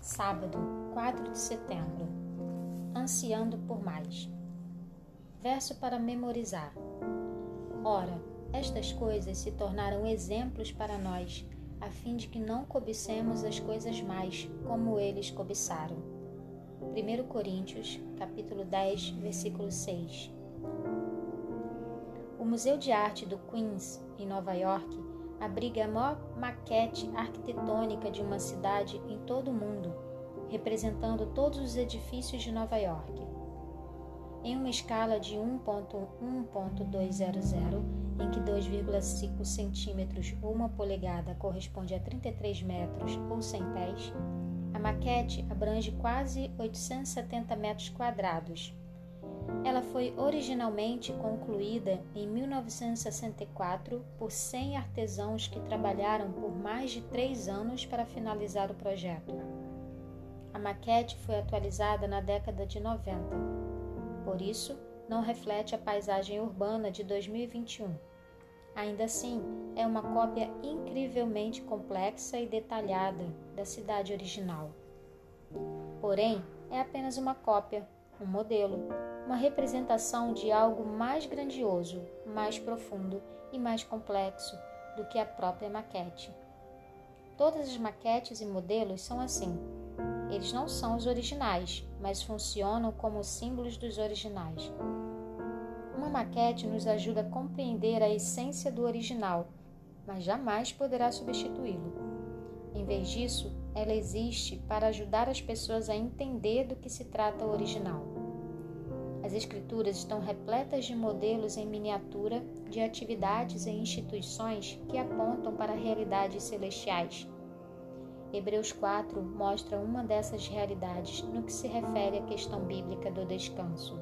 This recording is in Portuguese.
Sábado, 4 de setembro. Ansiando por mais. Verso para memorizar. Ora, estas coisas se tornaram exemplos para nós, a fim de que não cobicemos as coisas mais, como eles cobiçaram. 1 Coríntios, capítulo 10, versículo 6. O Museu de Arte do Queens, em Nova York, abriga a maior maquete arquitetônica de uma cidade em todo o mundo, representando todos os edifícios de Nova York. Em uma escala de 1.1.200, em que 2,5 centímetros ou uma polegada corresponde a 33 metros ou 100 pés, a maquete abrange quase 870 metros quadrados ela foi originalmente concluída em 1964 por 100 artesãos que trabalharam por mais de três anos para finalizar o projeto. A maquete foi atualizada na década de 90. Por isso, não reflete a paisagem urbana de 2021. Ainda assim, é uma cópia incrivelmente complexa e detalhada da cidade original. Porém, é apenas uma cópia, um modelo, uma representação de algo mais grandioso, mais profundo e mais complexo do que a própria maquete. Todas as maquetes e modelos são assim. Eles não são os originais, mas funcionam como símbolos dos originais. Uma maquete nos ajuda a compreender a essência do original, mas jamais poderá substituí-lo. Em vez disso, ela existe para ajudar as pessoas a entender do que se trata o original. As Escrituras estão repletas de modelos em miniatura de atividades e instituições que apontam para realidades celestiais. Hebreus 4 mostra uma dessas realidades no que se refere à questão bíblica do descanso.